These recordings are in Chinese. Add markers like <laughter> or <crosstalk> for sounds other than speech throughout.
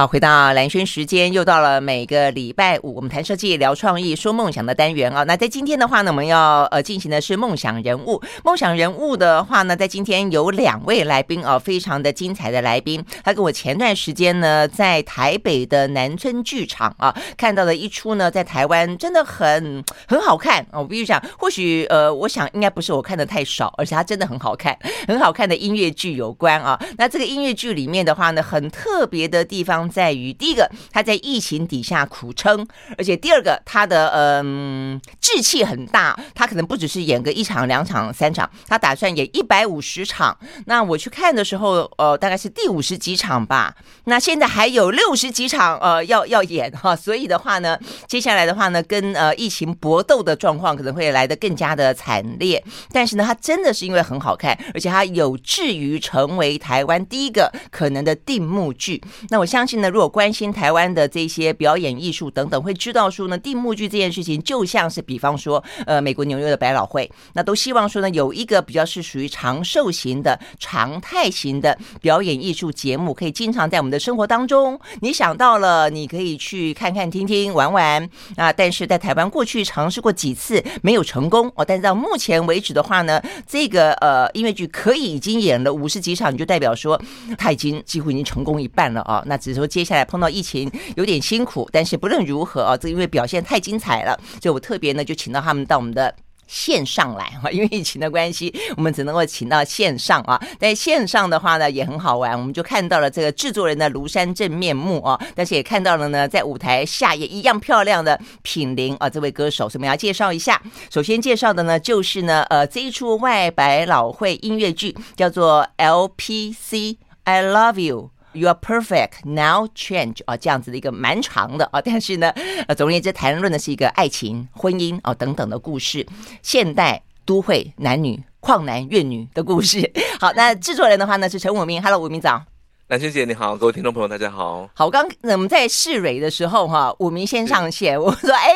好，回到蓝轩时间，又到了每个礼拜五，我们谈设计、聊创意、说梦想的单元啊。那在今天的话呢，我们要呃进行的是梦想人物。梦想人物的话呢，在今天有两位来宾啊，非常的精彩的来宾。他跟我前段时间呢，在台北的南村剧场啊，看到了一出呢，在台湾真的很很好看啊。我必须讲，或许呃，我想应该不是我看的太少，而且它真的很好看，很好看的音乐剧有关啊。那这个音乐剧里面的话呢，很特别的地方。在于第一个，他在疫情底下苦撑，而且第二个，他的嗯志气很大，他可能不只是演个一场、两场、三场，他打算演一百五十场。那我去看的时候，呃，大概是第五十几场吧。那现在还有六十几场，呃，要要演哈。所以的话呢，接下来的话呢，跟呃疫情搏斗的状况可能会来得更加的惨烈。但是呢，他真的是因为很好看，而且他有志于成为台湾第一个可能的定目剧。那我相信。那如果关心台湾的这些表演艺术等等，会知道说呢，定目剧这件事情就像是，比方说，呃，美国纽约的百老汇，那都希望说呢，有一个比较是属于长寿型的常态型的表演艺术节目，可以经常在我们的生活当中，你想到了，你可以去看看、听听、玩玩啊。但是在台湾过去尝试过几次没有成功哦，但是到目前为止的话呢，这个呃音乐剧可以已经演了五十几场，你就代表说他已经几乎已经成功一半了啊。那只是说。接下来碰到疫情有点辛苦，但是不论如何啊，这因为表现太精彩了，所以我特别呢就请到他们到我们的线上来哈，因为疫情的关系，我们只能够请到线上啊。在线上的话呢也很好玩，我们就看到了这个制作人的庐山真面目啊，但是也看到了呢在舞台下也一样漂亮的品玲啊这位歌手，所以我们要介绍一下。首先介绍的呢就是呢呃这一出外百老汇音乐剧叫做 LPC I Love You。You are perfect now, change 啊，这样子的一个蛮长的啊，但是呢，呃，总而言之，谈论的是一个爱情、婚姻啊等等的故事，现代都会男女旷男怨女的故事。好，那制作人的话呢是陈武明，Hello，武明早。兰萱姐你好，各位听众朋友大家好。好，我刚我们在试蕊的时候哈，武明先上线，我说哎，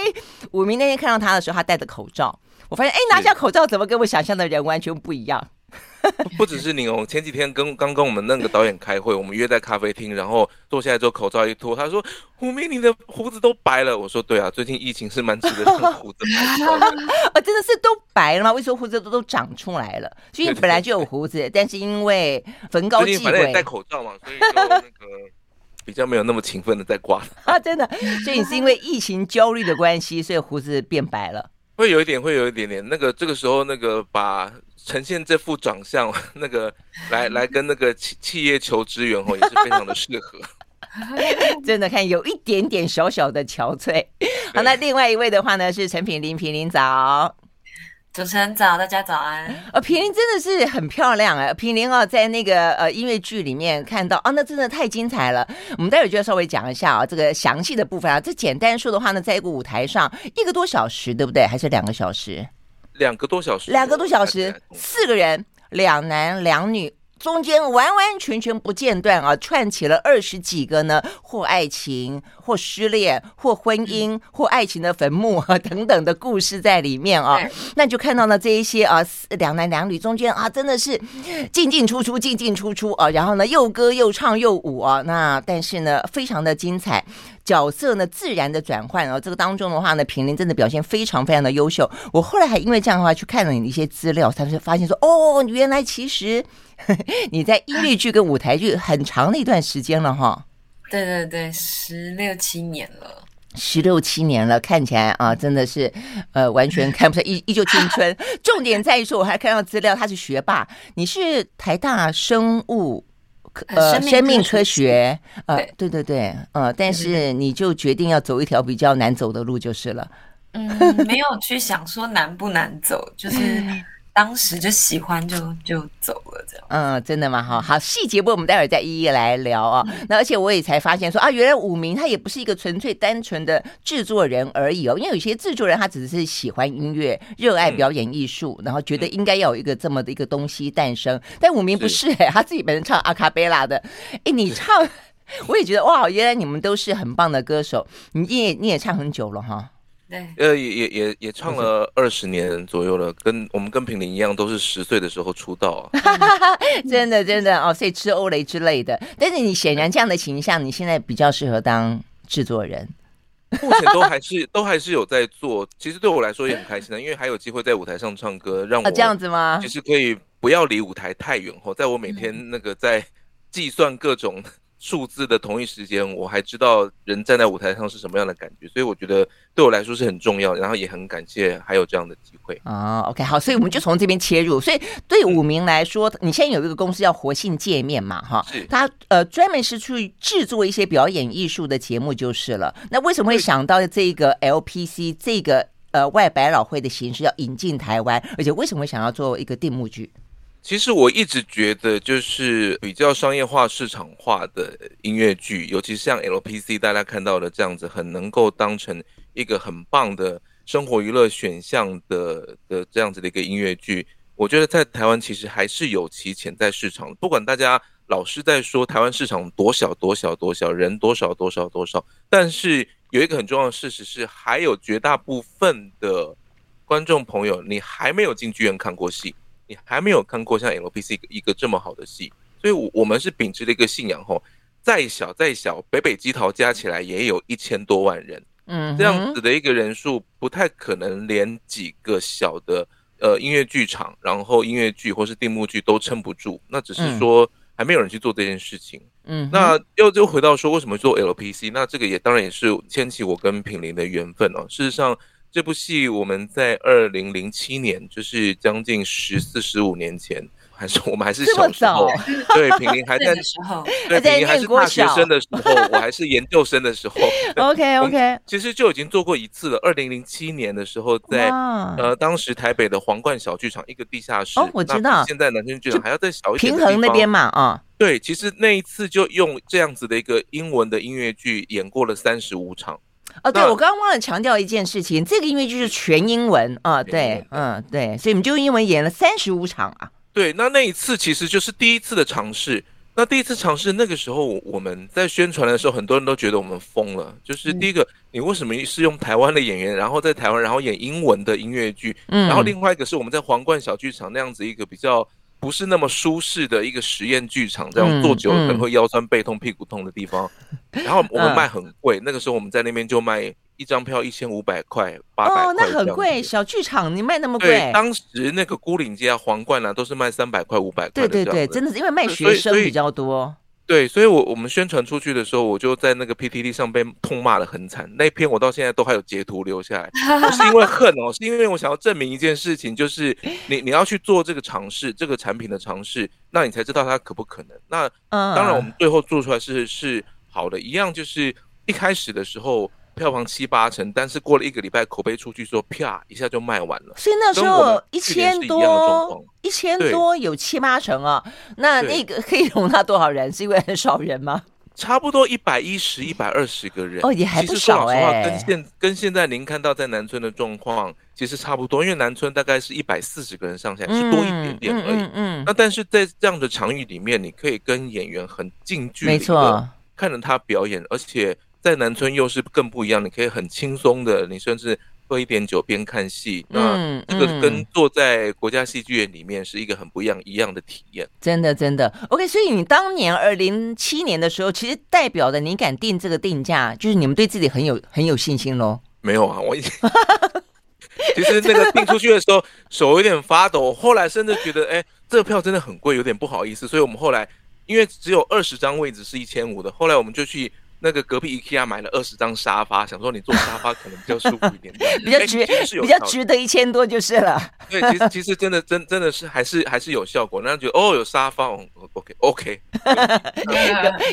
武明那天看到他的时候，他戴着口罩，我发现哎，拿下口罩怎么跟我想象的人完全不一样。<laughs> 不只是你哦，前几天跟刚跟我们那个导演开会，我们约在咖啡厅，然后坐下来之后口罩一脱，他说：“胡明，你的胡子都白了。”我说：“对啊，最近疫情是蛮值得让胡子白的。<laughs> ”啊，真的是都白了吗？为什么胡子都都长出来了？所以本来就有胡子，但是因为逢高忌讳，戴口罩嘛，所以就那个比较没有那么勤奋的在刮啊，真的。所以你是因为疫情焦虑的关系，所以胡子变白了？会有一点，会有一点点。那个这个时候，那个把。呈现这副长相，<laughs> 那个来来跟那个企企业求支援哦，也是非常的适合。<laughs> 真的看有一点点小小的憔悴。好，那另外一位的话呢是陈品玲，品玲早。主持人早，大家早安。呃，品玲真的是很漂亮哎，品玲啊，在那个呃音乐剧里面看到啊，那真的太精彩了。我们待会就要稍微讲一下啊，这个详细的部分啊。这简单说的话呢，在一个舞台上一个多小时，对不对？还是两个小时？两个多小时，两个多小时，四个人，两男两女，中间完完全全不间断啊，串起了二十几个呢，或爱情，或失恋，或婚姻，或爱情的坟墓啊 <laughs> 等等的故事在里面啊。那就看到了这一些啊，两男两女中间啊，真的是进进出出，进进出出啊，然后呢，又歌又唱又舞啊，那但是呢，非常的精彩。角色呢，自然的转换哦，这个当中的话呢，平林真的表现非常非常的优秀。我后来还因为这样的话去看了你的一些资料，才发现说，哦，原来其实 <laughs> 你在音乐剧跟舞台剧很长的一段时间了哈。对对对，十六七年了，十六七年了，看起来啊，真的是呃，完全看不出来依依旧青春。<laughs> 重点在于说，我还看到资料，他是学霸，你是台大生物。呃，生命科学，呃，对对对，呃，但是你就决定要走一条比较难走的路就是了。嗯，没有去想说难不难走，就是。<laughs> 当时就喜欢就就走了，这样。嗯，真的吗？哈，好，细节部我们待会儿再一一来聊啊。那而且我也才发现说啊，原来武明他也不是一个纯粹单纯的制作人而已哦。因为有些制作人他只是喜欢音乐，热爱表演艺术，然后觉得应该要有一个这么的一个东西诞生。但武明不是哎，他自己本身唱阿卡贝拉的。哎，你唱，<laughs> 我也觉得哇，原来你们都是很棒的歌手。你也你也唱很久了哈。对，呃，也也也也唱了二十年左右了，跟我们跟品林一样，都是十岁的时候出道啊。<laughs> 真的真的哦，所以吃欧蕾之类的。但是你显然这样的形象，你现在比较适合当制作人。目前都还是 <laughs> 都还是有在做，其实对我来说也很开心的，因为还有机会在舞台上唱歌，让我这样子吗？其实可以不要离舞台太远后，在我每天那个在计算各种。数字的同一时间，我还知道人站在舞台上是什么样的感觉，所以我觉得对我来说是很重要，然后也很感谢还有这样的机会啊。OK，好，所以我们就从这边切入。所以对五名来说，你现在有一个公司叫活性界面嘛，哈，是他呃专门是去制作一些表演艺术的节目就是了。那为什么会想到这个 LPC 这个呃外百老汇的形式要引进台湾，而且为什么会想要做一个定目剧？其实我一直觉得，就是比较商业化、市场化的音乐剧，尤其是像 LPC 大家看到的这样子，很能够当成一个很棒的生活娱乐选项的的这样子的一个音乐剧。我觉得在台湾其实还是有其潜在市场。不管大家老是在说台湾市场多小多小多小，人多少多少多少，但是有一个很重要的事实是，还有绝大部分的观众朋友，你还没有进剧院看过戏。你还没有看过像 LPC 一个这么好的戏，所以，我我们是秉持了一个信仰吼，再小再小，北北基桃加起来也有一千多万人，嗯，这样子的一个人数，不太可能连几个小的呃音乐剧场，然后音乐剧或是定目剧都撑不住，那只是说还没有人去做这件事情，嗯，那又就回到说为什么做 LPC，那这个也当然也是牵起我跟品玲的缘分哦，事实上。这部戏我们在二零零七年，就是将近十四十五年前，还是我们还是小时候，对，品玲 <laughs> 还在时候，对，品玲还是大学生的时候，我还是研究生的时候。<laughs> OK <laughs> OK，其实就已经做过一次了。二零零七年的时候在，在呃当时台北的皇冠小剧场一个地下室，哦，我知道。现在南京剧场还要再小一点，平衡那边嘛，啊，对，其实那一次就用这样子的一个英文的音乐剧演过了三十五场。哦，对，我刚刚忘了强调一件事情，这个音乐剧是全英文啊，对，嗯，对，所以我们就用英文演了三十五场啊。对，那那一次其实就是第一次的尝试。那第一次尝试，那个时候我们在宣传的时候，很多人都觉得我们疯了。就是第一个，你为什么是用台湾的演员，然后在台湾，然后演英文的音乐剧？嗯，然后另外一个是我们在皇冠小剧场那样子一个比较。不是那么舒适的一个实验剧场，这样坐久了可能会腰酸背痛、屁股痛的地方。<laughs> 然后我们卖很贵，那个时候我们在那边就卖一张票一千五百块、八百块。哦，那很贵，小剧场你卖那么贵？对，当时那个孤岭街啊、皇冠啊，都是卖三百块、五百块。对对对，真的是因为卖学生比较多。对，所以，我我们宣传出去的时候，我就在那个 PTT 上被痛骂的很惨。那篇我到现在都还有截图留下来，<laughs> 不是因为恨哦，是因为我想要证明一件事情，就是你你要去做这个尝试，这个产品的尝试，那你才知道它可不可能。那当然，我们最后做出来是是好的，一样就是一开始的时候。票房七八成，但是过了一个礼拜，口碑出去之后，啪一下就卖完了。所以那时候一千多，一千多有七八成啊。那那个可以容纳多少人？是因为很少人吗？差不多一百一十、一百二十个人。哦，也还不少哎、欸。跟现跟现在您看到在南村的状况其实差不多，因为南村大概是一百四十个人上下，是多一点点而已。嗯，嗯，嗯。那但是在这样的场域里面，你可以跟演员很近距离的看着他表演，而且。在南村又是更不一样，你可以很轻松的，你甚至喝一点酒边看戏，嗯，那这个跟坐在国家戏剧院里面是一个很不一样一样的体验。真的，真的。OK，所以你当年二零零七年的时候，其实代表的你敢定这个定价，就是你们对自己很有很有信心喽？没有啊，我已经其实那个定出去的时候手有点发抖，后来甚至觉得，哎，这个票真的很贵，有点不好意思，所以我们后来因为只有二十张位置是一千五的，后来我们就去。那个隔壁 IKEA 买了二十张沙发，想说你坐沙发 <laughs> 可能比较舒服一点 <laughs> 点，比较值，欸、比较值得一千多就是了。<laughs> 对，其实其实真的真真的是还是还是有效果，那觉得哦有沙发哦，OK OK，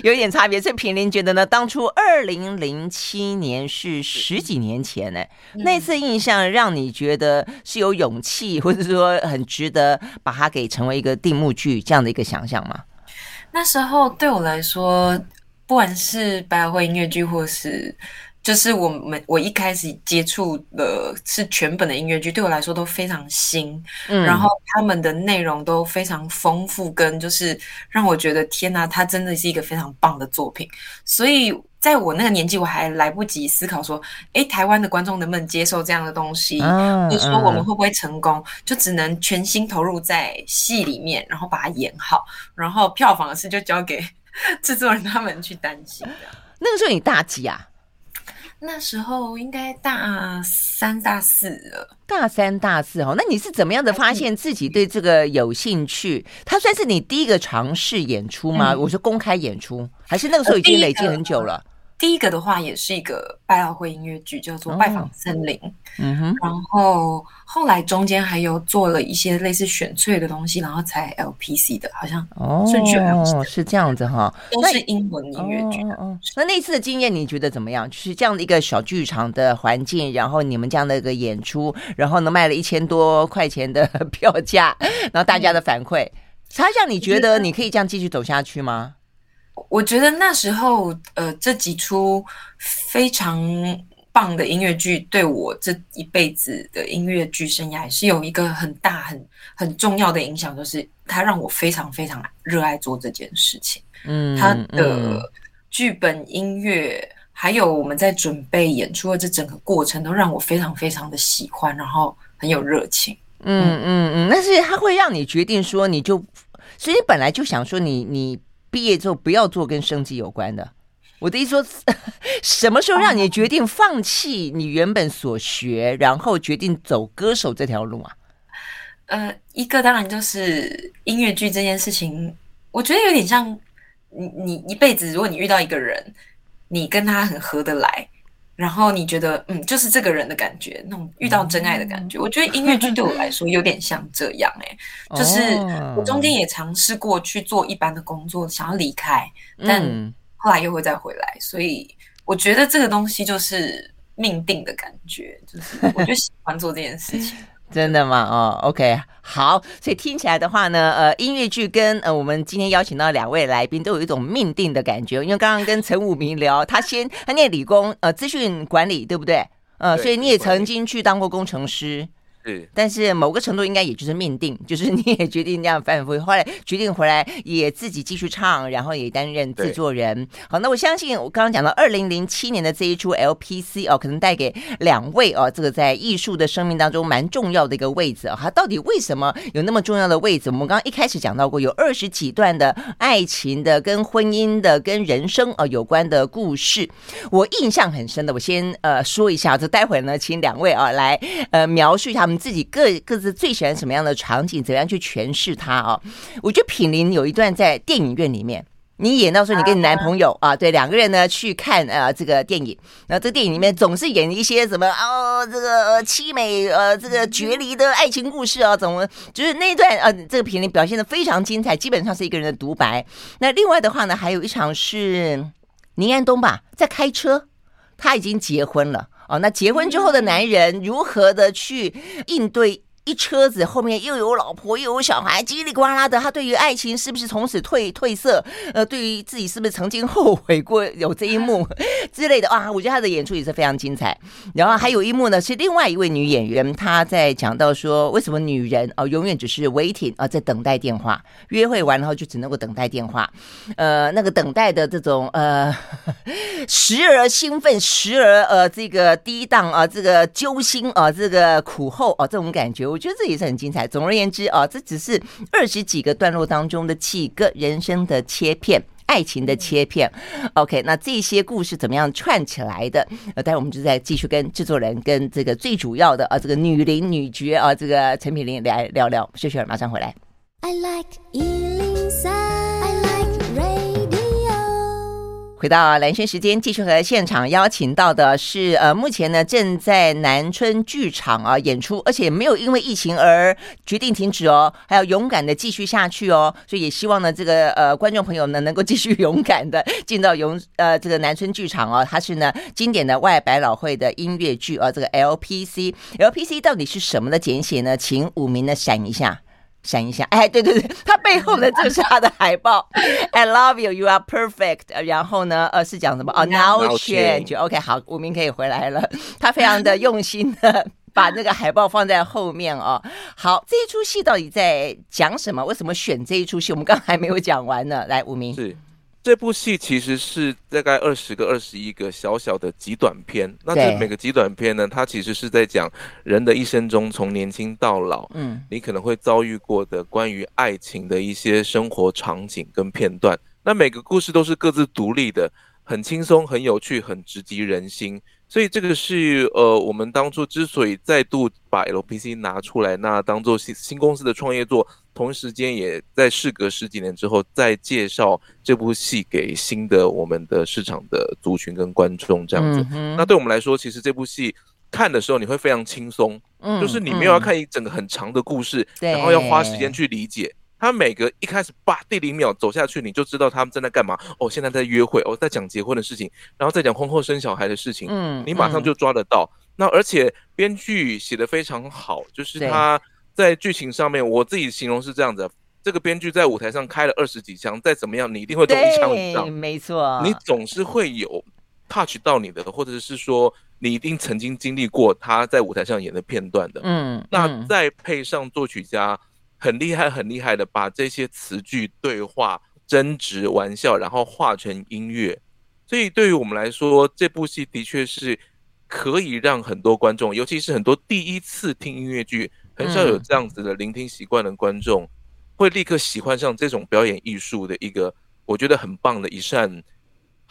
有有点差别。所以平林觉得呢，当初二零零七年是十几年前呢，嗯、那次印象让你觉得是有勇气，或者说很值得把它给成为一个定目剧这样的一个想象吗？那时候对我来说。不管是百老汇音乐剧，或是就是我们我一开始接触的是全本的音乐剧，对我来说都非常新，嗯，然后他们的内容都非常丰富，跟就是让我觉得天哪，它真的是一个非常棒的作品。所以在我那个年纪，我还来不及思考说，哎，台湾的观众能不能接受这样的东西，或者说我们会不会成功，就只能全心投入在戏里面，然后把它演好，然后票房的事就交给 <laughs> 制作人他们去担心。那个时候你大几啊？那时候应该大三、大四了。大三、大四哦，那你是怎么样的发现自己对这个有兴趣？它算是你第一个尝试演出吗？嗯、我说公开演出，还是那个时候已经累积很久了？第一个的话也是一个百老汇音乐剧，叫做《拜访森林》。哦、嗯哼，然后后来中间还有做了一些类似选粹的东西，然后才 LPC 的，好像顺序哦，是这样子哈，都是英文音乐剧。哦，哦，那那次的经验你觉得怎么样？就是这样的一个小剧场的环境，然后你们这样的一个演出，然后呢卖了一千多块钱的 <laughs> 票价，然后大家的反馈，他让你觉得你可以这样继续走下去吗？我觉得那时候，呃，这几出非常棒的音乐剧，对我这一辈子的音乐剧生涯是有一个很大、很很重要的影响，就是它让我非常非常热爱做这件事情。嗯，它的剧本、音乐，还有我们在准备演出的这整个过程，都让我非常非常的喜欢，然后很有热情。嗯嗯嗯，但是它会让你决定说，你就，所以你本来就想说你，你你。毕业之后不要做跟生计有关的。我的意思说，<laughs> 什么时候让你决定放弃你原本所学，然后决定走歌手这条路啊？呃，一个当然就是音乐剧这件事情，我觉得有点像你你一辈子，如果你遇到一个人，你跟他很合得来。然后你觉得，嗯，就是这个人的感觉，那种遇到真爱的感觉。嗯、我觉得音乐剧对我来说有点像这样、欸，哎，<laughs> 就是我中间也尝试过去做一般的工作，想要离开，但后来又会再回来。所以我觉得这个东西就是命定的感觉，就是我就喜欢做这件事情。<laughs> 真的吗？哦，OK，好，所以听起来的话呢，呃，音乐剧跟呃我们今天邀请到两位来宾都有一种命定的感觉，因为刚刚跟陈武明聊，他先他念理工，呃，资讯管理，对不对？呃，所以你也曾经去当过工程师。是，但是某个程度应该也就是命定，<laughs> 就是你也决定这样反反复复，后来决定回来也自己继续唱，然后也担任制作人。好，那我相信我刚刚讲到二零零七年的这一出 LPC 哦，可能带给两位哦，这个在艺术的生命当中蛮重要的一个位置啊。它到底为什么有那么重要的位置？我们刚刚一开始讲到过，有二十几段的爱情的、跟婚姻的、跟人生啊有关的故事。我印象很深的，我先呃说一下，这待会呢，请两位啊来呃描述一下。你自己各各自最喜欢什么样的场景？怎样去诠释它啊？我觉得品林有一段在电影院里面，你演到说你跟你男朋友啊，对两个人呢去看呃这个电影，然后这个电影里面总是演一些什么哦这个凄美呃这个决离的爱情故事啊，怎么就是那一段呃这个品林表现的非常精彩，基本上是一个人的独白。那另外的话呢，还有一场是宁安东吧，在开车，他已经结婚了。哦，那结婚之后的男人如何的去应对？一车子后面又有老婆又有小孩，叽里呱啦的。他对于爱情是不是从此褪褪色？呃，对于自己是不是曾经后悔过有这一幕 <laughs> 之类的啊？我觉得他的演出也是非常精彩。然后还有一幕呢，是另外一位女演员，她在讲到说，为什么女人哦、永远只是 waiting 啊、在等待电话，约会完然后就只能够等待电话。呃，那个等待的这种呃，时而兴奋，时而呃这个低档啊、呃，这个揪心啊、呃，这个苦后啊、呃，这种感觉。我觉得这也是很精彩。总而言之啊，这只是二十几个段落当中的几个人生的切片，爱情的切片。OK，那这些故事怎么样串起来的？呃，待会我们就再继续跟制作人、跟这个最主要的啊，这个女伶女角啊，这个陈品玲来聊聊。休息会儿，马上回来。I like 回到蓝轩时间，继续和现场邀请到的是，呃，目前呢正在南村剧场啊演出，而且没有因为疫情而决定停止哦，还要勇敢的继续下去哦。所以也希望呢，这个呃观众朋友呢能够继续勇敢的进到勇呃这个南村剧场哦。它是呢经典的外百老汇的音乐剧啊，这个 LPC LPC 到底是什么的简写呢？请五名呢闪一下。闪一想，哎，对对对，<laughs> 他背后的就是他的海报，<laughs> I love you, you are perfect。然后呢，呃，是讲什么？哦，now change。OK，好，吴明可以回来了。他非常的用心的把那个海报放在后面哦。好，这一出戏到底在讲什么？为什么选这一出戏？我们刚刚还没有讲完呢。来，吴明是这部戏其实是大概二十个、二十一个小小的极短片。那这每个极短片呢，它其实是在讲人的一生中，从年轻到老，嗯，你可能会遭遇过的关于爱情的一些生活场景跟片段。那每个故事都是各自独立的，很轻松、很有趣、很直击人心。所以这个是呃，我们当初之所以再度把 LPC 拿出来，那当做新新公司的创业作，同时间也在事隔十几年之后再介绍这部戏给新的我们的市场的族群跟观众这样子。嗯、那对我们来说，其实这部戏看的时候你会非常轻松，嗯、就是你没有要看一整个很长的故事，嗯、然后要花时间去理解。他每个一开始吧，第零秒走下去，你就知道他们正在干嘛。哦，现在在约会，哦，在讲结婚的事情，然后再讲婚后生小孩的事情。嗯，你马上就抓得到。嗯、那而且编剧写的非常好，就是他在剧情上面，我自己形容是这样子：这个编剧在舞台上开了二十几枪，再怎么样，你一定会中一枪以上。没错，你总是会有 touch 到你的，或者是说你一定曾经经历过他在舞台上演的片段的。嗯，嗯那再配上作曲家。很厉害，很厉害的，把这些词句、对话、争执、玩笑，然后化成音乐。所以对于我们来说，这部戏的确是可以让很多观众，尤其是很多第一次听音乐剧、很少有这样子的聆听习惯的观众，会立刻喜欢上这种表演艺术的一个，我觉得很棒的一扇。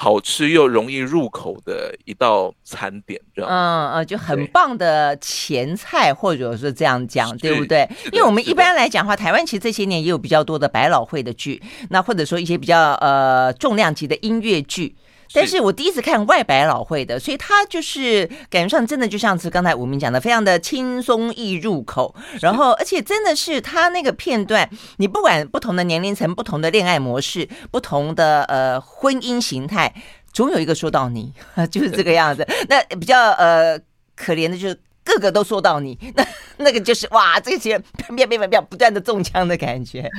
好吃又容易入口的一道餐点，这样嗯嗯，就很棒的前菜，或者是这样讲，对不对？因为我们一般来讲的话，台湾其实这些年也有比较多的百老汇的剧，那或者说一些比较呃重量级的音乐剧。但是我第一次看外百老汇的，所以它就是感觉上真的就像是刚才吴明讲的，非常的轻松易入口。然后，而且真的是它那个片段，你不管不同的年龄层、不同的恋爱模式、不同的呃婚姻形态，总有一个说到你，<laughs> 就是这个样子。<laughs> 那比较呃可怜的就是个个都说到你，<laughs> 那那个就是哇，这些变变变变不断的中枪的感觉。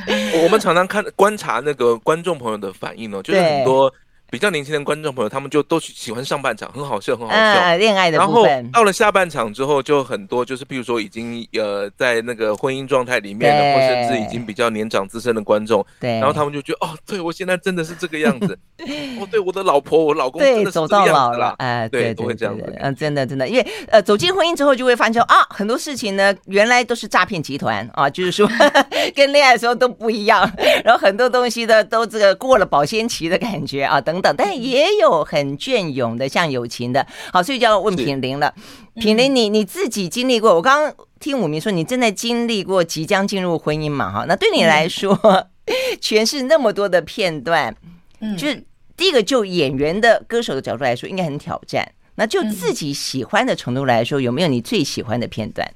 我们常常看观察那个观众朋友的反应哦，就是很多。比较年轻的观众朋友，他们就都喜欢上半场，很好笑，很好笑。啊，恋爱的部分。然后到了下半场之后，就很多就是，比如说已经呃在那个婚姻状态里面的，或甚至已经比较年长资深的观众。对。然后他们就觉得，哦，对我现在真的是这个样子。<laughs> 哦，对，我的老婆，我老公真的是这个样子啦。走到老了，哎，对，都会这样子。嗯，真的真的，因为呃走进婚姻之后，就会发现啊，很多事情呢，原来都是诈骗集团啊，就是说 <laughs> 跟恋爱的时候都不一样，然后很多东西的都这个过了保鲜期的感觉啊，等等，但也有。很隽永的，像友情的，好，所以就要问品玲了。品玲，你你自己经历过？我刚刚听武明说，你正在经历过即将进入婚姻嘛？哈，那对你来说，<laughs> 诠释、嗯、那么多的片段，嗯，就是第一个，就演员的歌手的角度来说，应该很挑战。那就自己喜欢的程度来说，有没有你最喜欢的片段？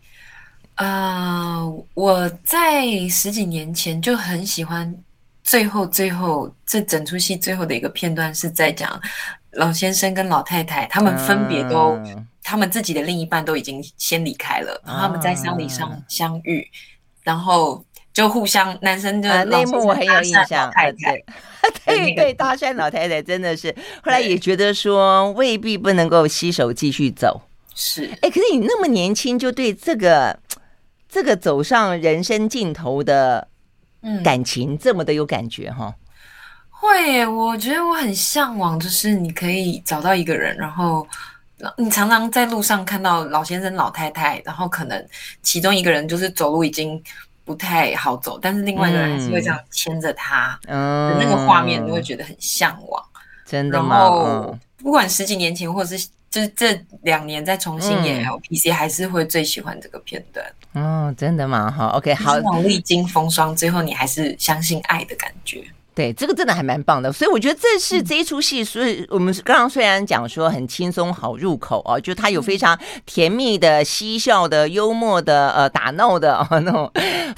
啊、呃，我在十几年前就很喜欢。最后，最后这整出戏最后的一个片段是在讲老先生跟老太太，他们分别都，嗯、他们自己的另一半都已经先离开了，然后他们在丧礼上相遇，嗯、然后就互相，男生就那一幕我很有印象，太太，对。<laughs> 对，搭讪老太太真的是，后来也觉得说未必不能够携手继续走，是，哎，可是你那么年轻就对这个这个走上人生尽头的。感情这么的有感觉哈？会耶，我觉得我很向往，就是你可以找到一个人，然后你常常在路上看到老先生、老太太，然后可能其中一个人就是走路已经不太好走，但是另外一个人还是会这样牵着他，嗯，那个画面都会觉得很向往。真的吗？然后不管十几年前或者是。就是这两年再重新演 LPC，还是会最喜欢这个片段。嗯、哦，真的吗？好，OK，好。历经风霜，最后你还是相信爱的感觉。对，这个真的还蛮棒的，所以我觉得这是这一出戏。所以我们刚刚虽然讲说很轻松好入口啊，就它有非常甜蜜的、嬉笑的、幽默的、呃打闹的啊那种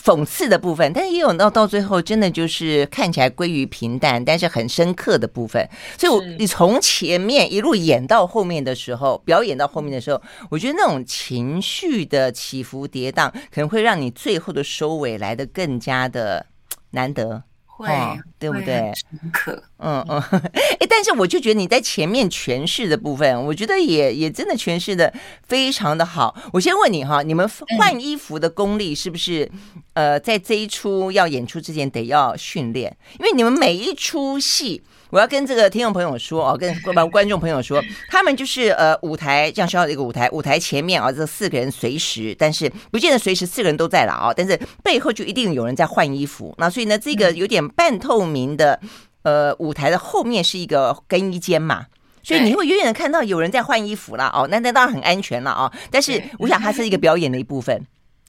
讽刺的部分，但也有到到最后真的就是看起来归于平淡，但是很深刻的部分。所以我你从前面一路演到后面的时候，表演到后面的时候，我觉得那种情绪的起伏跌宕，可能会让你最后的收尾来的更加的难得。会，哦、对不对？深刻，嗯嗯，<laughs> 哎，但是我就觉得你在前面诠释的部分，我觉得也也真的诠释的非常的好。我先问你哈，你们换衣服的功力是不是、嗯、呃，在这一出要演出之前得要训练？因为你们每一出戏我要跟这个听众朋友说哦，跟观 <laughs> 观众朋友说，他们就是呃舞台这样小小的一个舞台，舞台前面啊、哦，这四个人随时，但是不见得随时四个人都在了啊、哦，但是背后就一定有人在换衣服。那所以呢，这个有点半透明的呃舞台的后面是一个更衣间嘛。所以你会远远的看到有人在换衣服了哦，那那当然很安全了哦。但是我想它是一个表演的一部分，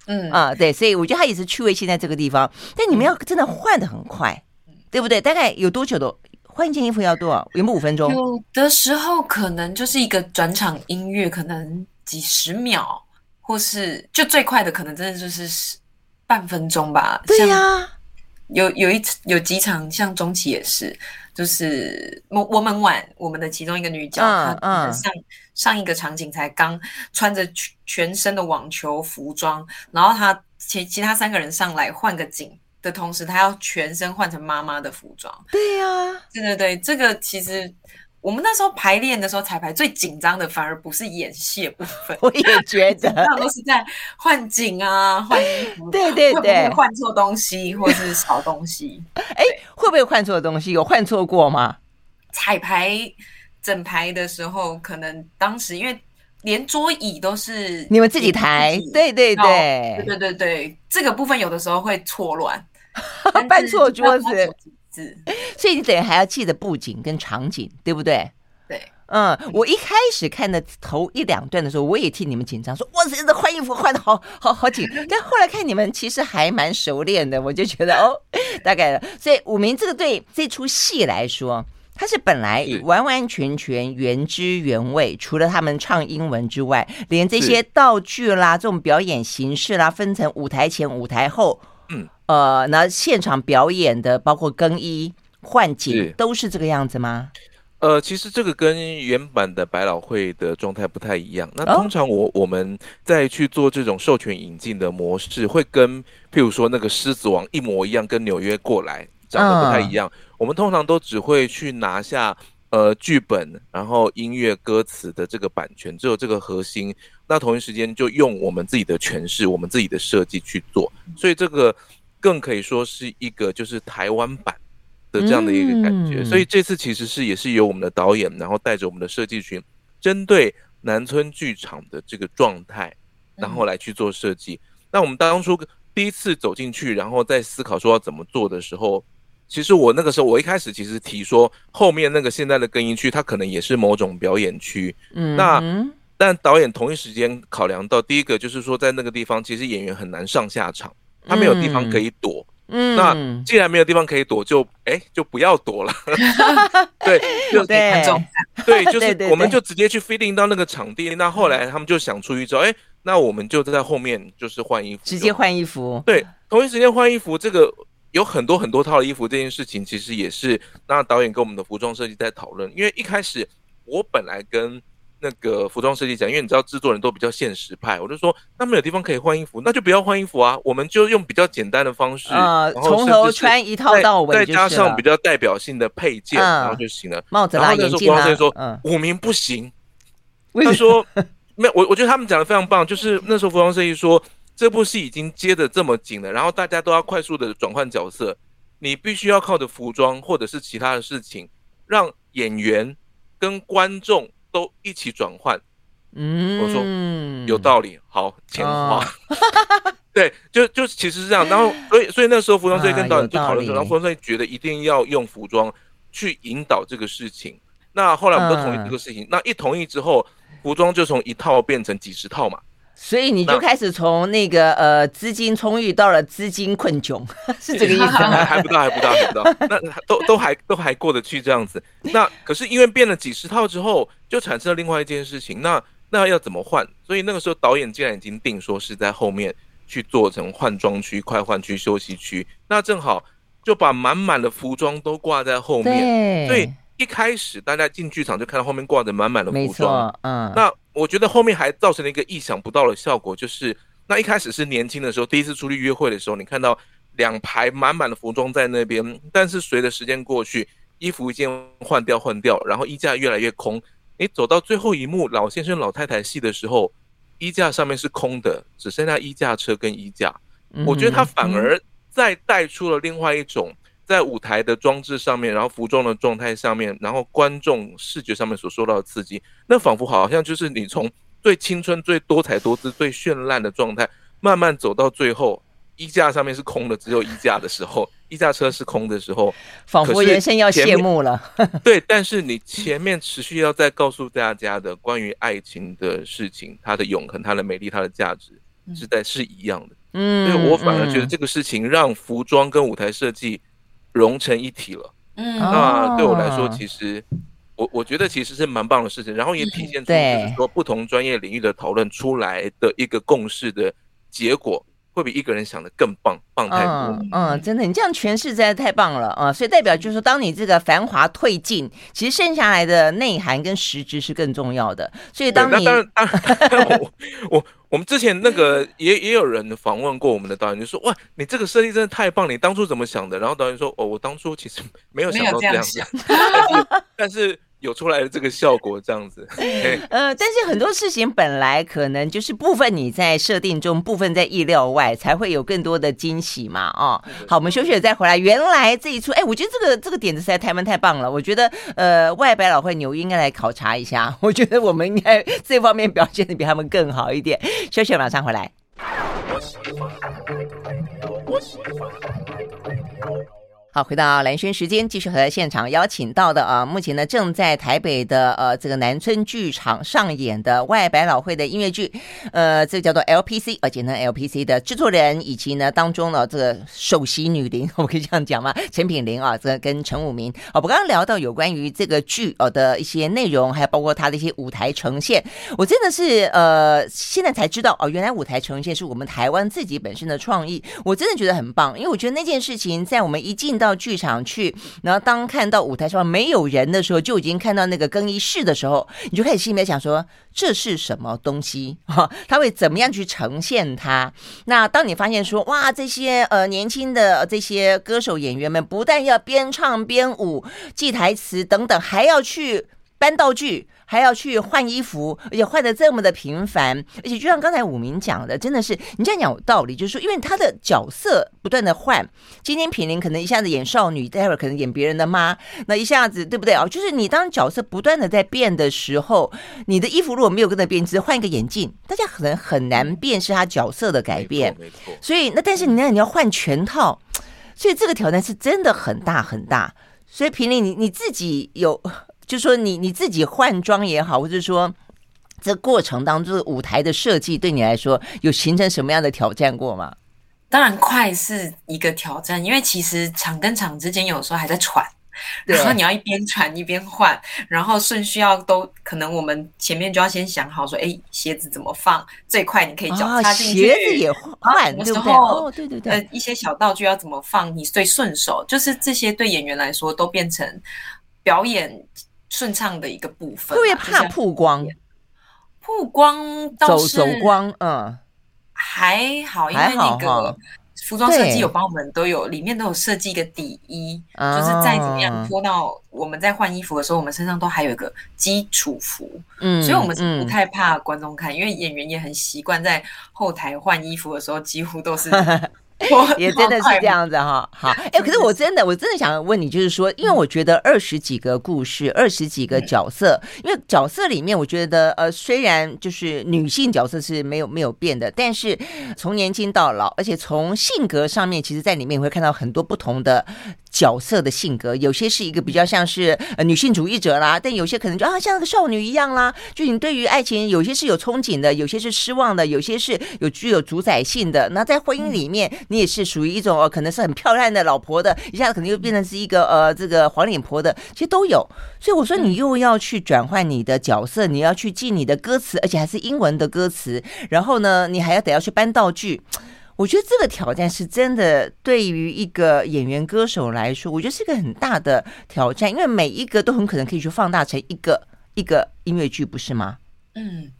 嗯啊对，所以我觉得它也是趣味性在这个地方。但你们要真的换的很快，对不对？大概有多久的换一件衣服要多少？有没有五分钟？有的时候可能就是一个转场音乐，可能几十秒，或是就最快的可能真的就是半分钟吧。对呀，有有一有几场像中期也是。就是我我们晚我们的其中一个女角，嗯、她上上一个场景才刚穿着全身的网球服装，然后她其其他三个人上来换个景的同时，他要全身换成妈妈的服装。对呀、啊，对对对，这个其实。我们那时候排练的时候，彩排最紧张的反而不是演戏的部分，<laughs> 我也觉得，<laughs> 那都是在换景啊、换衣服，对对对，换错东西或是少东西。哎，会不会换错东西？有换错过吗？彩排整排的时候，可能当时因为连桌椅都是你们自己抬，对对对，对对对对，这个部分有的时候会错乱，<laughs> 搬错桌子。<laughs> 所以你等于还要记得布景跟场景，对不对？对，嗯，我一开始看的头一两段的时候，我也替你们紧张，说哇塞，这换衣服换的好好好紧。<laughs> 但后来看你们其实还蛮熟练的，我就觉得哦，大概了。所以五明这个对这出戏来说，它是本来完完全全原汁原味，除了他们唱英文之外，连这些道具啦、这种表演形式啦，分成舞台前、舞台后。嗯，呃，那现场表演的包括更衣、换景，都是这个样子吗？呃，其实这个跟原版的百老汇的状态不太一样。那通常我、哦、我们在去做这种授权引进的模式，会跟譬如说那个《狮子王》一模一样，跟纽约过来长得不太一样。嗯、我们通常都只会去拿下呃剧本，然后音乐歌词的这个版权，只有这个核心。那同一时间就用我们自己的诠释，我们自己的设计去做，所以这个更可以说是一个就是台湾版的这样的一个感觉。所以这次其实是也是由我们的导演，然后带着我们的设计群，针对南村剧场的这个状态，然后来去做设计。那我们当初第一次走进去，然后在思考说要怎么做的时候，其实我那个时候我一开始其实提说，后面那个现在的更衣区，它可能也是某种表演区。嗯，那。但导演同一时间考量到，第一个就是说，在那个地方，其实演员很难上下场，他没有地方可以躲。嗯，那既然没有地方可以躲，就哎，就不要躲了。<laughs> 对，就对，对，就是我们就直接去 fitting 到那个场地。那后来他们就想出一招，哎，那我们就在后面就是换衣服，直接换衣服。对，同一时间换衣服，这个有很多很多套的衣服，这件事情其实也是那导演跟我们的服装设计在讨论。因为一开始我本来跟那个服装设计讲，因为你知道制作人都比较现实派，我就说那没有地方可以换衣服，那就不要换衣服啊，我们就用比较简单的方式，呃，从头穿一套到尾，再加上比较代表性的配件，嗯、然后就行了。帽子啦，眼镜啦。然后那时候服装设计说，嗯，五名不行。他说没有，我我觉得他们讲的非常棒，就是那时候服装设计说，这部戏已经接的这么紧了，然后大家都要快速的转换角色，你必须要靠着服装或者是其他的事情，让演员跟观众。都一起转换，嗯，我说有道理，好，钱花，哦、<laughs> 对，就就其实是这样，然后所以所以那时候服装设计跟导演就讨论说，然后服装设计觉得一定要用服装去引导这个事情，那后来我们都同意这个事情，嗯、那一同意之后，服装就从一套变成几十套嘛。所以你就开始从那个呃资金充裕到了资金困窘，<laughs> 是这个意思吗？还不到，还不到，还不到。那都都还都还过得去这样子。<laughs> 那可是因为变了几十套之后，就产生了另外一件事情。那那要怎么换？所以那个时候导演既然已经定说是在后面去做成换装区、快换区、休息区，那正好就把满满的服装都挂在后面。对。所以一开始大家进剧场就看到后面挂着满满的服装。嗯。那。我觉得后面还造成了一个意想不到的效果，就是那一开始是年轻的时候，第一次出去约会的时候，你看到两排满满的服装在那边，但是随着时间过去，衣服一件换掉换掉，然后衣架越来越空。你走到最后一幕老先生老太太戏的时候，衣架上面是空的，只剩下衣架车跟衣架。我觉得他反而再带出了另外一种在舞台的装置上面，然后服装的状态上面，然后观众视觉上面所受到的刺激，那仿佛好像就是你从最青春、最多彩多姿、最绚烂的状态，慢慢走到最后，衣架上面是空的，只有衣架的时候，衣架车是空的时候，仿佛人生要谢幕了。对，但是你前面持续要再告诉大家的关于爱情的事情，它的永恒、它的美丽、它的价值，是在是一样的。嗯，所以我反而觉得这个事情让服装跟舞台设计融成一体了。嗯，那对我来说，其实我我觉得其实是蛮棒的事情，然后也体现出就是说不同专业领域的讨论出来的一个共识的结果。会比一个人想的更棒，棒太多。嗯，嗯，真的，你这样诠释实在太棒了啊！所以代表就是说，当你这个繁华褪尽，其实剩下来的内涵跟实质是更重要的。所以当你当然，当然，<laughs> 我我我们之前那个也也有人访问过我们的导演，就说哇，你这个设计真的太棒，你当初怎么想的？然后导演说哦，我当初其实没有想到这样子，<laughs> 但是。<laughs> 但是有出来的这个效果，这样子。<laughs> 呃，但是很多事情本来可能就是部分你在设定中，部分在意料外，才会有更多的惊喜嘛。哦，好，我们休息了再回来。原来这一出，哎，我觉得这个这个点子实在太棒太棒了。我觉得，呃，外百老汇纽约应该来考察一下。我觉得我们应该这方面表现的比他们更好一点。休息，马上回来。好，回到蓝轩时间，继续和现场邀请到的啊，目前呢正在台北的呃这个南村剧场上演的外百老汇的音乐剧，呃，这个叫做 LPC，而且呢 LPC 的制作人以及呢当中呢这个首席女伶，<laughs> 我可以这样讲吗？陈品玲啊，这跟陈武明，我刚刚聊到有关于这个剧呃的一些内容，还有包括它的一些舞台呈现，我真的是呃现在才知道哦，原来舞台呈现是我们台湾自己本身的创意，我真的觉得很棒，因为我觉得那件事情在我们一进到到剧场去，然后当看到舞台上没有人的时候，就已经看到那个更衣室的时候，你就开始心里面想说，这是什么东西？<laughs> 哈，他会怎么样去呈现它？那当你发现说，哇，这些呃年轻的这些歌手演员们，不但要边唱边舞、记台词等等，还要去搬道具。还要去换衣服，而且换的这么的频繁，而且就像刚才武明讲的，真的是你这样讲有道理，就是说，因为他的角色不断的换，今天品玲可能一下子演少女，待会儿可能演别人的妈，那一下子对不对啊？就是你当角色不断的在变的时候，你的衣服如果没有跟着变，只是换一个眼镜，大家可能很难辨识他角色的改变。没错，没错。所以那但是你那你要换全套，所以这个挑战是真的很大很大。所以平林，你你自己有。就说你你自己换装也好，或者说这过程当中的舞台的设计，对你来说有形成什么样的挑战过吗？当然快是一个挑战，因为其实场跟场之间有时候还在喘，然后你要一边喘一边换，然后顺序要都可能我们前面就要先想好说，哎，鞋子怎么放最快？你可以脚插进去，鞋子也换，对不对？哦，对对对，呃，一些小道具要怎么放你最顺手？就是这些对演员来说都变成表演。顺畅的一个部分，会不会怕曝光？曝光倒是走走光，嗯，还好，因为那个服装设计有帮我们都有，里面都有设计一个底衣，就是再怎么样脱到我们在换衣服的时候，我们身上都还有一个基础服，嗯，所以我们是不太怕观众看，因为演员也很习惯在后台换衣服的时候，几乎都是。<laughs> 也真的是这样子哈，好，<laughs> 哎、欸，可是我真的，我真的想问你，就是说，因为我觉得二十几个故事，二十几个角色，因为角色里面，我觉得呃，虽然就是女性角色是没有没有变的，但是从年轻到老，而且从性格上面，其实在里面你会看到很多不同的。角色的性格，有些是一个比较像是呃女性主义者啦，但有些可能就啊像个少女一样啦。就你对于爱情，有些是有憧憬的，有些是失望的，有些是有具有主宰性的。那在婚姻里面，你也是属于一种哦可能是很漂亮的老婆的，一下子可能又变成是一个呃这个黄脸婆的，其实都有。所以我说你又要去转换你的角色，你要去记你的歌词，而且还是英文的歌词，然后呢，你还要得要去搬道具。我觉得这个挑战是真的，对于一个演员歌手来说，我觉得是一个很大的挑战，因为每一个都很可能可以去放大成一个一个音乐剧，不是吗？嗯，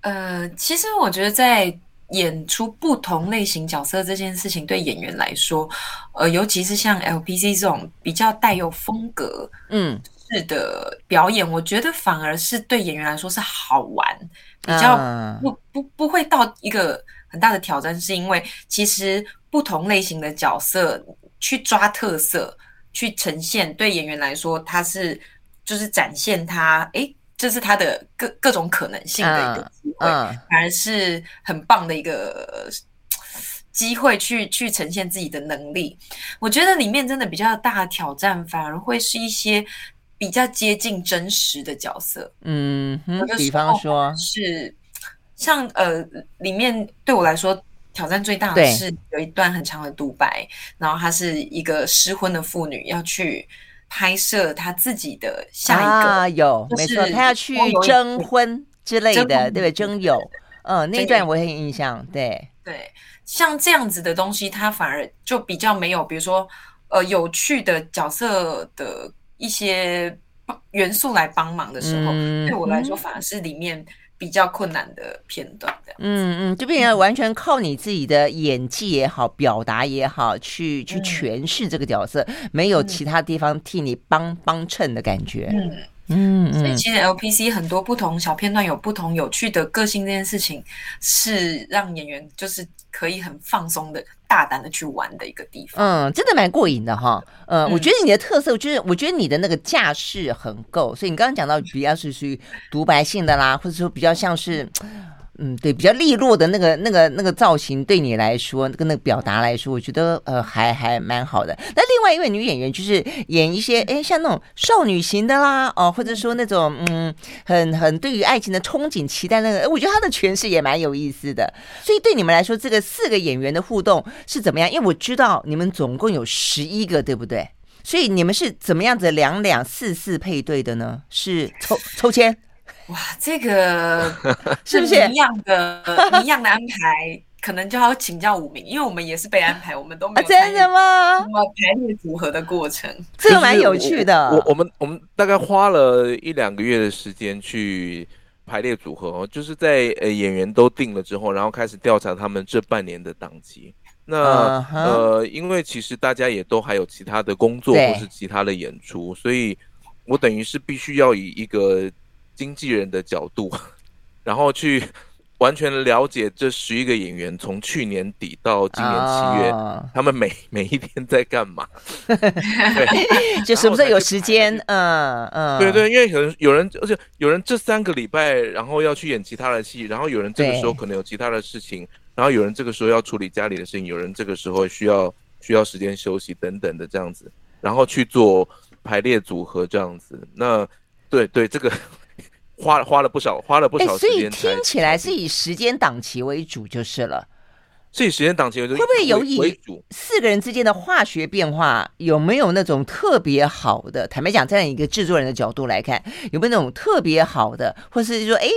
呃，其实我觉得在演出不同类型角色这件事情，对演员来说，呃，尤其是像 LPC 这种比较带有风格嗯式的表演，嗯，我觉得反而是对演员来说是好玩，比较不不不会到一个。很大的挑战是因为，其实不同类型的角色去抓特色，去呈现，对演员来说，他是就是展现他，哎，这是他的各各种可能性的一个机会，嗯嗯、反而是很棒的一个机会去去呈现自己的能力。我觉得里面真的比较大的挑战，反而会是一些比较接近真实的角色。嗯，比方说是像呃，里面对我来说。挑战最大的是有一段很长的独白，然后她是一个失婚的妇女，要去拍摄他自己的下一个，啊、有没错，他要去征婚之类的，对不对？征友，嗯，那段我很印象，对对，像这样子的东西，他反而就比较没有，比如说呃有趣的角色的一些元素来帮忙的时候，嗯、对我来说反而是里面。比较困难的片段，这样。嗯嗯，就变成完全靠你自己的演技也好，表达也好，去去诠释这个角色，嗯、没有其他地方替你帮帮衬的感觉。嗯嗯，所以其实 LPC 很多不同小片段有不同有趣的个性，这件事情是让演员就是可以很放松的。大胆的去玩的一个地方，嗯，真的蛮过瘾的哈。呃，嗯、我觉得你的特色就是，我觉得你的那个架势很够，所以你刚刚讲到比较是属于独白性的啦，或者说比较像是。嗯，对，比较利落的那个、那个、那个造型，对你来说，跟那个表达来说，我觉得呃还还蛮好的。那另外一位女演员就是演一些哎，像那种少女型的啦，哦，或者说那种嗯，很很对于爱情的憧憬、期待那个，我觉得她的诠释也蛮有意思的。所以对你们来说，这个四个演员的互动是怎么样？因为我知道你们总共有十一个，对不对？所以你们是怎么样子两两四四配对的呢？是抽抽签？哇，这个 <laughs> 是不是一样的？一样的安排，可能就要请教武明，因为我们也是被安排，我们都没有、啊、真的吗？什么排列组合的过程，<laughs> 这个蛮有趣的。我我们我们大概花了一两个月的时间去排列组合哦，就是在呃演员都定了之后，然后开始调查他们这半年的档期。那、uh huh. 呃，因为其实大家也都还有其他的工作或是其他的演出，所以我等于是必须要以一个。经纪人的角度，<laughs> 然后去完全了解这十一个演员从去年底到今年七月，哦、他们每 <laughs> 每一天在干嘛？<laughs> 对，就什么时候有时间？嗯嗯，对对，因为可能有人，而且有人这三个礼拜，然后要去演其他的戏，然后有人这个时候可能有其他的事情，然后有人这个时候要处理家里的事情，有人这个时候需要需要时间休息等等的这样子，然后去做排列组合这样子。那对对，这个。花了花了不少，花了不少时间。所以听起来是以时间档期为主就是了。是以时间档期为主，会不会有以四个人之间的化学变化？有没有那种特别好的？坦白讲，站在一个制作人的角度来看，有没有那种特别好的，或是说，哎，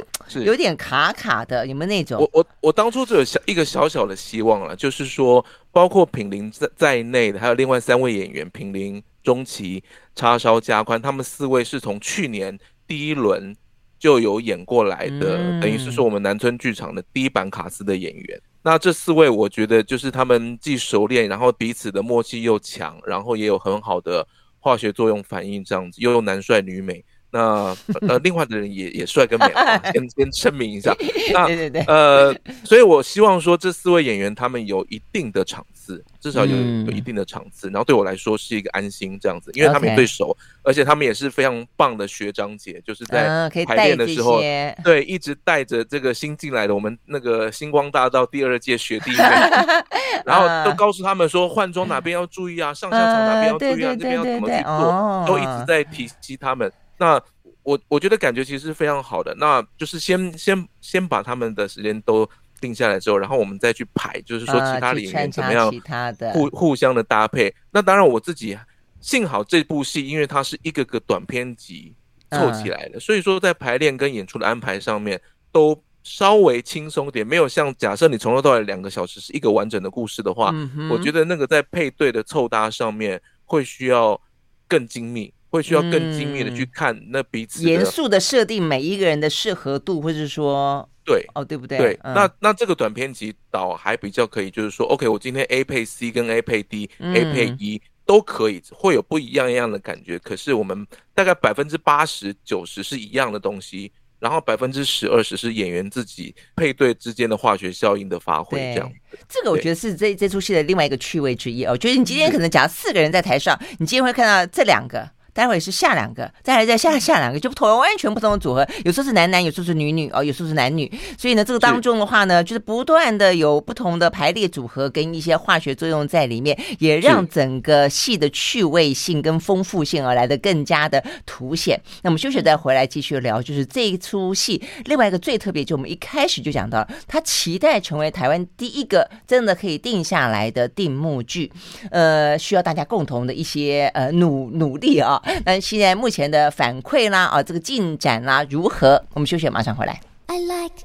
有点卡卡的？有没有那种？我我我当初只有小一个小小的希望了，就是说，包括品林在在内的，还有另外三位演员，品林、钟琪、叉烧、加宽，他们四位是从去年第一轮。就有演过来的，嗯、等于是说我们南村剧场的第一版卡斯的演员。那这四位，我觉得就是他们既熟练，然后彼此的默契又强，然后也有很好的化学作用反应，这样子又有男帅女美。那呃，<laughs> 另外的人也也帅跟美，<laughs> 先先声明一下。那对对对，呃，所以我希望说这四位演员他们有一定的场次，至少有有一定的场次，然后对我来说是一个安心这样子，因为他们也对手，而且他们也是非常棒的学长姐，就是在排练的时候，对，一直带着这个新进来的我们那个星光大道第二届学弟妹，<laughs> 然后都告诉他们说换装哪边要注意啊，上下场哪边要注意啊，这边要怎么去做，都一直在提醒他们。那我我觉得感觉其实是非常好的，那就是先先先把他们的时间都定下来之后，然后我们再去排，就是说其他演员怎么样其他的互互相的搭配。那当然我自己幸好这部戏，因为它是一个个短篇集凑起来的，所以说在排练跟演出的安排上面都稍微轻松点，没有像假设你从头到尾两个小时是一个完整的故事的话，我觉得那个在配对的凑搭上面会需要更精密。会需要更精密的去看那彼此严肃的设定每一个人的适合度，或是说对哦，对不对？对，那那这个短片集导还比较可以，就是说，OK，我今天 A 配 C 跟 A 配 D，A 配 E 都可以，会有不一样一样的感觉。可是我们大概百分之八十九十是一样的东西，然后百分之十二十是演员自己配对之间的化学效应的发挥，这样。这个我觉得是这这出戏的另外一个趣味之一哦。我觉得你今天可能假如四个人在台上，你今天会看到这两个。待会是下两个，再来再下下两个，就不同完全不同的组合。有时候是男男，有时候是女女哦，有时候是男女。所以呢，这个当中的话呢，就是不断的有不同的排列组合跟一些化学作用在里面，也让整个戏的趣味性跟丰富性而来的更加的凸显。那么休息再回来继续聊，就是这一出戏另外一个最特别，就我们一开始就讲到了，他期待成为台湾第一个真的可以定下来的定目剧，呃，需要大家共同的一些呃努努力啊。<laughs> 那现在目前的反馈啦，啊，这个进展啦如何？我们休息，马上回来。I like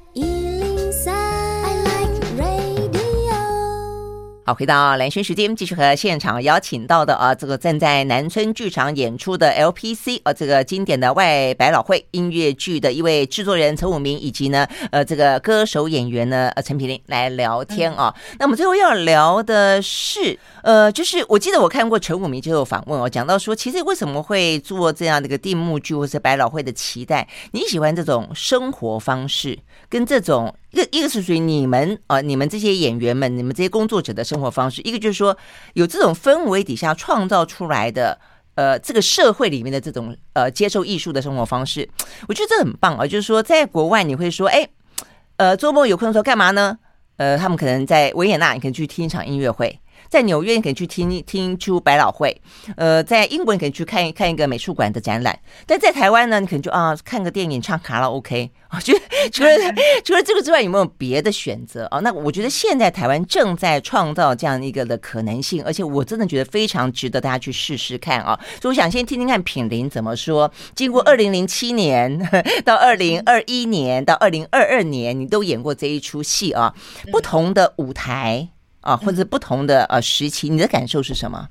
好，回到蓝轩时间，继续和现场邀请到的啊，这个正在南村剧场演出的 LPC 啊，这个经典的外百老汇音乐剧的一位制作人陈武明，以及呢，呃，这个歌手演员呢，呃，陈品伶来聊天啊。嗯、那么最后要聊的是，呃，就是我记得我看过陈武明接受访问哦，讲到说，其实为什么会做这样的一个定目剧，或是百老汇的期待？你喜欢这种生活方式，跟这种。一个一个是属于你们啊，你们这些演员们，你们这些工作者的生活方式；一个就是说，有这种氛围底下创造出来的，呃，这个社会里面的这种呃接受艺术的生活方式，我觉得这很棒啊。就是说，在国外你会说，哎，呃，周末有空的时候干嘛呢？呃，他们可能在维也纳，你可以去听一场音乐会。在纽约，你可以去听听出百老汇；呃，在英国，你可以去看一看一个美术馆的展览。但在台湾呢，你可能就啊，看个电影，唱卡拉 OK。我觉得除了除了这个之外，有没有别的选择啊？那我觉得现在台湾正在创造这样一个的可能性，而且我真的觉得非常值得大家去试试看啊！所以我想先听听看品林怎么说。经过二零零七年到二零二一年到二零二二年，你都演过这一出戏啊，不同的舞台。啊，或者不同的呃时期，你的感受是什么？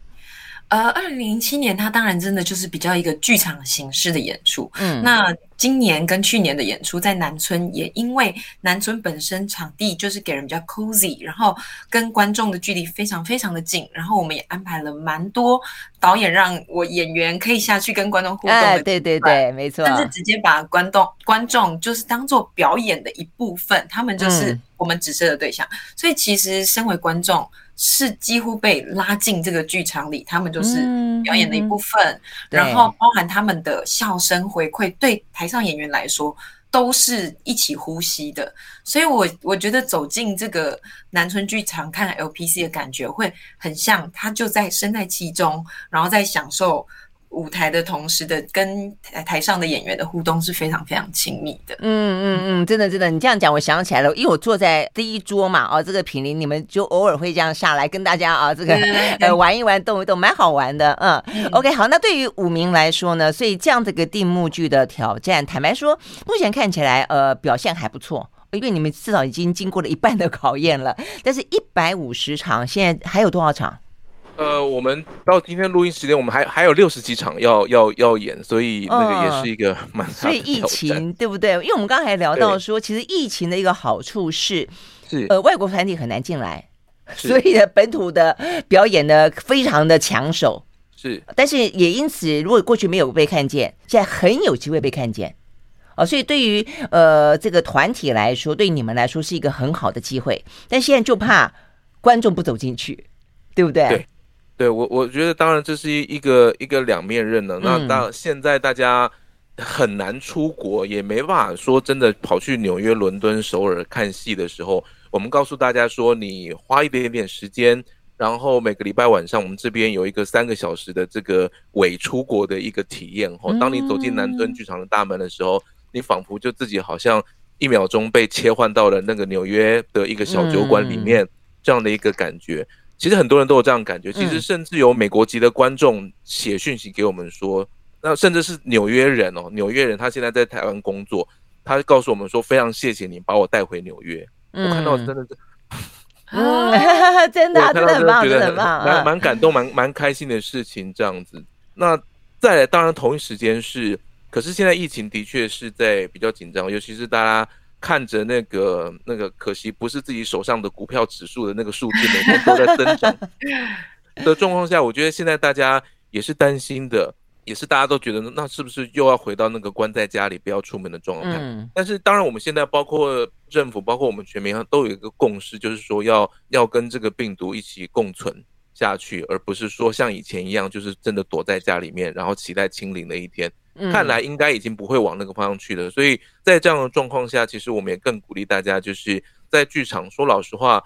呃，二零零七年，它当然真的就是比较一个剧场形式的演出。嗯，那今年跟去年的演出在南村，也因为南村本身场地就是给人比较 cozy，然后跟观众的距离非常非常的近，然后我们也安排了蛮多导演让我演员可以下去跟观众互动的。哎，对对对，没错，甚至直接把观众观众就是当做表演的一部分，他们就是我们指涉的对象。嗯，所以其实身为观众。是几乎被拉进这个剧场里，他们就是表演的一部分，然后包含他们的笑声回馈，对台上演员来说都是一起呼吸的。所以我，我我觉得走进这个南村剧场看 LPC 的感觉会很像，他就在身在其中，然后在享受。舞台的同时的跟台上的演员的互动是非常非常亲密的。嗯嗯嗯，真的真的，你这样讲我想起来了，因为我坐在第一桌嘛，哦，这个品林你们就偶尔会这样下来跟大家啊，这个 <laughs> <laughs> 呃玩一玩动一动，蛮好玩的。嗯，嗯，OK，好，那对于武明来说呢，所以这样这个定目剧的挑战，坦白说，目前看起来呃表现还不错，因为你们至少已经经过了一半的考验了。但是一百五十场，现在还有多少场？呃，我们到今天录音时间，我们还还有六十几场要要要演，所以那个也是一个蛮。所以疫情对不对？因为我们刚才聊到说，其实疫情的一个好处是，是呃，外国团体很难进来，所以呢，本土的表演呢非常的抢手。是，但是也因此，如果过去没有被看见，现在很有机会被看见。哦，所以对于呃这个团体来说，对你们来说是一个很好的机会。但现在就怕观众不走进去，对不对？对。对我，我觉得当然这是一一个一个两面刃呢。那当现在大家很难出国，也没办法说真的跑去纽约、伦敦、首尔看戏的时候，我们告诉大家说，你花一点点时间，然后每个礼拜晚上我们这边有一个三个小时的这个伪出国的一个体验。哦，当你走进南敦剧场的大门的时候，你仿佛就自己好像一秒钟被切换到了那个纽约的一个小酒馆里面，这样的一个感觉。其实很多人都有这样感觉，其实甚至有美国籍的观众写讯息给我们说，那甚至是纽约人哦，纽约人他现在在台湾工作，他告诉我们说非常谢谢你把我带回纽约，我看到真的是，嗯，<laughs> 真的真的很棒，真的很棒，蛮蛮感动，蛮蛮开心的事情这样子。那再来，当然同一时间是，可是现在疫情的确是在比较紧张，尤其是大家。看着那个那个，可惜不是自己手上的股票指数的那个数字，<laughs> 每天都在增长的状况下，我觉得现在大家也是担心的。也是大家都觉得，那是不是又要回到那个关在家里不要出门的状态？嗯、但是当然，我们现在包括政府，包括我们全民都有一个共识，就是说要要跟这个病毒一起共存下去，而不是说像以前一样，就是真的躲在家里面，然后期待清零的一天。嗯、看来应该已经不会往那个方向去了。所以在这样的状况下，其实我们也更鼓励大家，就是在剧场说老实话，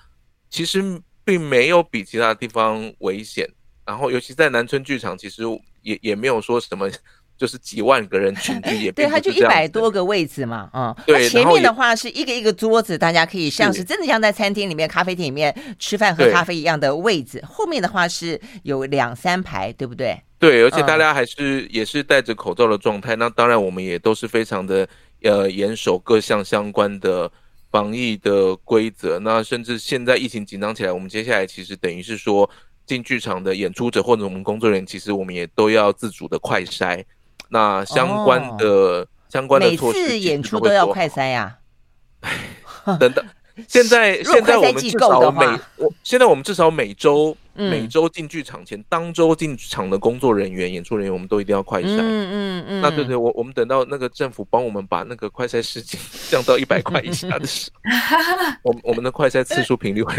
其实并没有比其他地方危险。然后，尤其在南村剧场，其实也也没有说什么，就是几万个人群聚也对，它就一百多个位置嘛，嗯，对。前面的话是一个一个桌子，大家可以像是真的像在餐厅里面、咖啡厅里面吃饭喝咖啡一样的位置。后面的话是有两三排，对不对？对，而且大家还是也是戴着口罩的状态。那当然，我们也都是非常的呃严守各项相关的防疫的规则。那甚至现在疫情紧张起来，我们接下来其实等于是说。进剧场的演出者或者我们工作人员，其实我们也都要自主的快筛。那相关的、哦、相关的措施，每次演出都要快筛呀、啊。<laughs> 等等，现在 <laughs> 现在我们至少每我现在我们至少每周。每周进剧场前，当周进场的工作人员、演出人员，我们都一定要快筛。嗯嗯嗯。那对对，我我们等到那个政府帮我们把那个快筛时间 <laughs> 降到一百块以下的时候，<laughs> 我我们的快筛次数频率会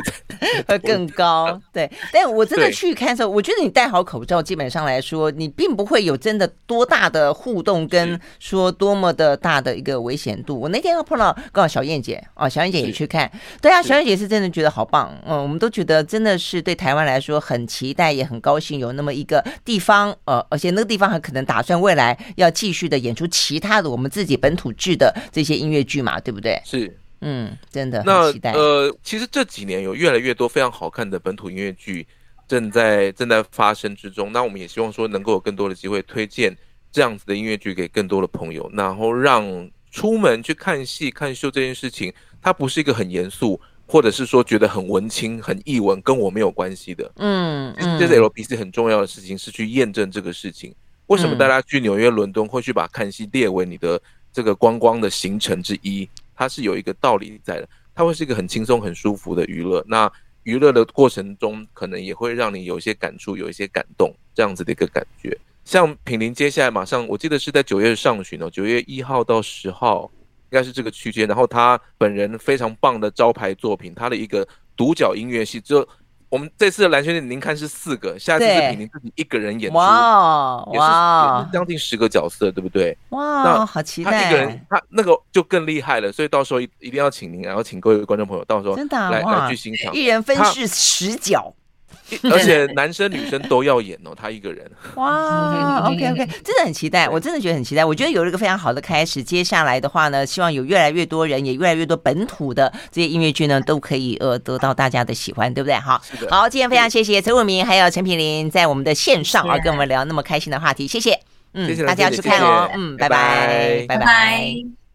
在会更高。对，但我真的去看的时候，我觉得你戴好口罩，基本上来说，你并不会有真的多大的互动，跟说多么的大的一个危险度。我那天又碰到刚好小燕姐哦，小燕姐也去看，对啊，小燕姐是真的觉得好棒。嗯，我们都觉得真的是对台湾来说。说很期待，也很高兴有那么一个地方，呃，而且那个地方还可能打算未来要继续的演出其他的我们自己本土制的这些音乐剧嘛，对不对？是，嗯，真的那期待。呃，其实这几年有越来越多非常好看的本土音乐剧正在正在发生之中。那我们也希望说能够有更多的机会推荐这样子的音乐剧给更多的朋友，然后让出门去看戏看秀这件事情，它不是一个很严肃。或者是说觉得很文青、很译文，跟我没有关系的。嗯，嗯，这是 LPC 很重要的事情，是去验证这个事情。为什么大家去纽约、伦敦会去把看戏列为你的这个观光的行程之一？它是有一个道理在的，它会是一个很轻松、很舒服的娱乐。那娱乐的过程中，可能也会让你有一些感触、有一些感动，这样子的一个感觉。像品林接下来马上，我记得是在九月上旬哦，九月一号到十号。应该是这个区间，然后他本人非常棒的招牌作品，他的一个独角音乐戏，就我们这次的蓝轩您看是四个，下次是品林自己一个人演出，哇哇，也是，也是将近十个角色，对不对？哇，那好期待！他一个人，他那个就更厉害了，所以到时候一一定要请您，然后请各位观众朋友到时候真的来来去欣赏，一人分饰十角。<laughs> 而且男生女生都要演哦，他一个人。<laughs> 哇，OK OK，<laughs> 真的很期待，我真的觉得很期待。我觉得有了一个非常好的开始，接下来的话呢，希望有越来越多人，也越来越多本土的这些音乐剧呢，都可以呃得到大家的喜欢，对不对？好，好，今天非常谢谢陈伟民还有陈品林在我们的线上啊跟我们聊那么开心的话题，谢谢，嗯，谢谢大家去看哦，嗯，拜拜，拜拜。